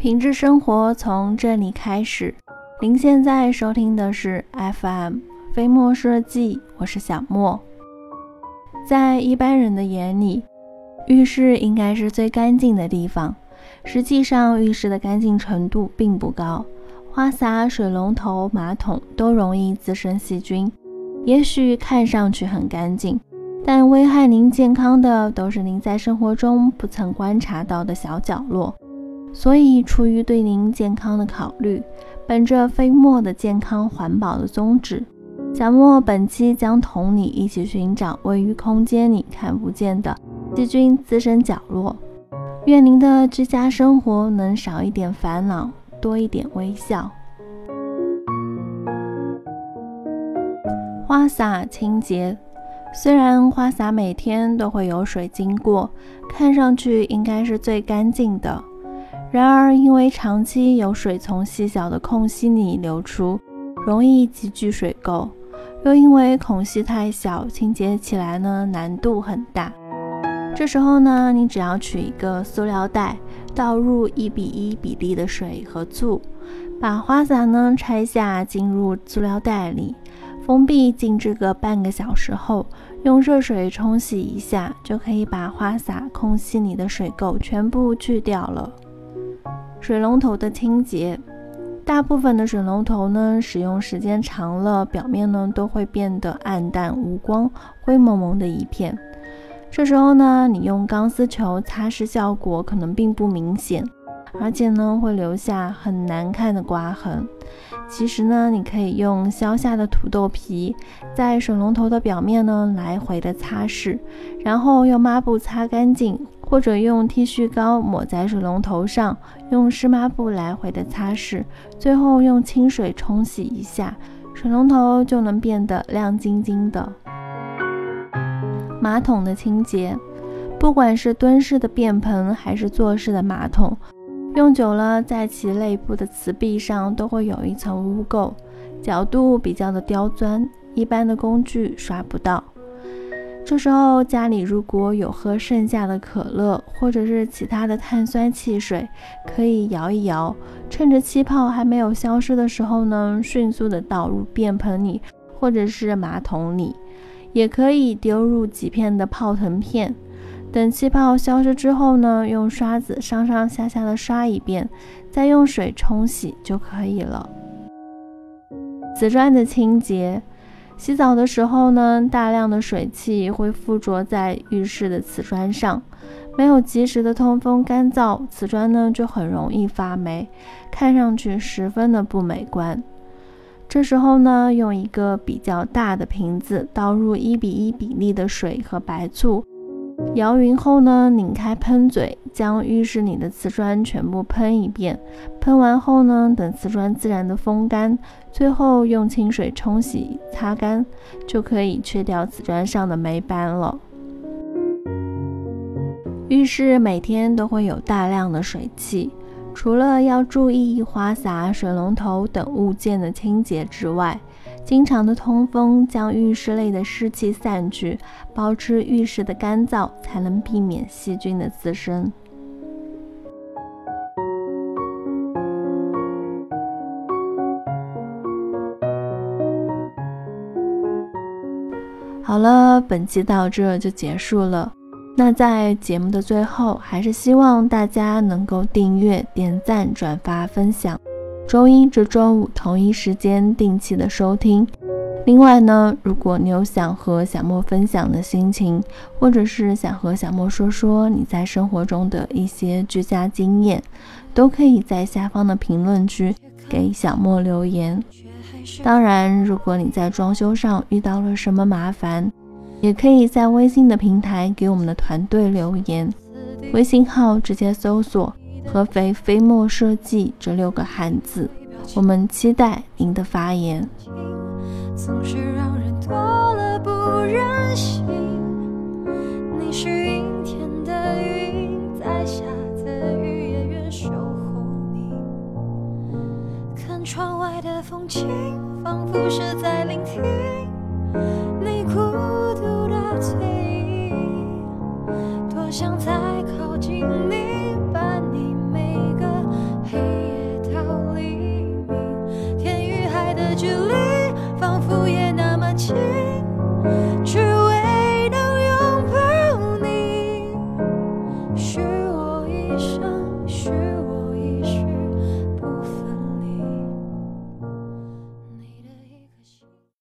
品质生活从这里开始。您现在收听的是 FM 飞墨设计，我是小莫。在一般人的眼里，浴室应该是最干净的地方。实际上，浴室的干净程度并不高，花洒、水龙头、马桶都容易滋生细菌。也许看上去很干净，但危害您健康的都是您在生活中不曾观察到的小角落。所以，出于对您健康的考虑，本着飞沫的健康环保的宗旨，小莫本期将同你一起寻找位于空间里看不见的细菌滋生角落。愿您的居家生活能少一点烦恼，多一点微笑。花洒清洁，虽然花洒每天都会有水经过，看上去应该是最干净的。然而，因为长期有水从细小的空隙里流出，容易积聚水垢；又因为孔隙太小，清洁起来呢难度很大。这时候呢，你只要取一个塑料袋，倒入一比一比例的水和醋，把花洒呢拆下，进入塑料袋里，封闭静置个半个小时后，用热水冲洗一下，就可以把花洒空隙里的水垢全部去掉了。水龙头的清洁，大部分的水龙头呢，使用时间长了，表面呢都会变得暗淡无光、灰蒙蒙的一片。这时候呢，你用钢丝球擦拭，效果可能并不明显，而且呢会留下很难看的刮痕。其实呢，你可以用削下的土豆皮，在水龙头的表面呢来回的擦拭，然后用抹布擦干净。或者用剃须膏抹在水龙头上，用湿抹布来回的擦拭，最后用清水冲洗一下，水龙头就能变得亮晶晶的。马桶的清洁，不管是蹲式的便盆还是坐式的马桶，用久了，在其内部的瓷壁上都会有一层污垢，角度比较的刁钻，一般的工具刷不到。这时候家里如果有喝剩下的可乐或者是其他的碳酸汽水，可以摇一摇，趁着气泡还没有消失的时候呢，迅速的倒入便盆里或者是马桶里，也可以丢入几片的泡腾片。等气泡消失之后呢，用刷子上上下下的刷一遍，再用水冲洗就可以了。瓷砖的清洁。洗澡的时候呢，大量的水汽会附着在浴室的瓷砖上，没有及时的通风干燥，瓷砖呢就很容易发霉，看上去十分的不美观。这时候呢，用一个比较大的瓶子倒入一比一比例的水和白醋。摇匀后呢，拧开喷嘴，将浴室里的瓷砖全部喷一遍。喷完后呢，等瓷砖自然的风干，最后用清水冲洗擦干，就可以去掉瓷砖上的霉斑了。浴室每天都会有大量的水汽，除了要注意花洒、水龙头等物件的清洁之外，经常的通风，将浴室内的湿气散去，保持浴室的干燥，才能避免细菌的滋生。好了，本期到这就结束了。那在节目的最后，还是希望大家能够订阅、点赞、转发、分享。周一至周五同一时间定期的收听。另外呢，如果你有想和小莫分享的心情，或者是想和小莫说说你在生活中的一些居家经验，都可以在下方的评论区给小莫留言。当然，如果你在装修上遇到了什么麻烦，也可以在微信的平台给我们的团队留言，微信号直接搜索。合肥飞墨设计这六个汉字，我们期待您的发言。总是让人多了不忍心。你是阴天的云，在下的雨也愿守护你。看窗外的风景，仿佛是在聆听你哭距离仿佛也那么近。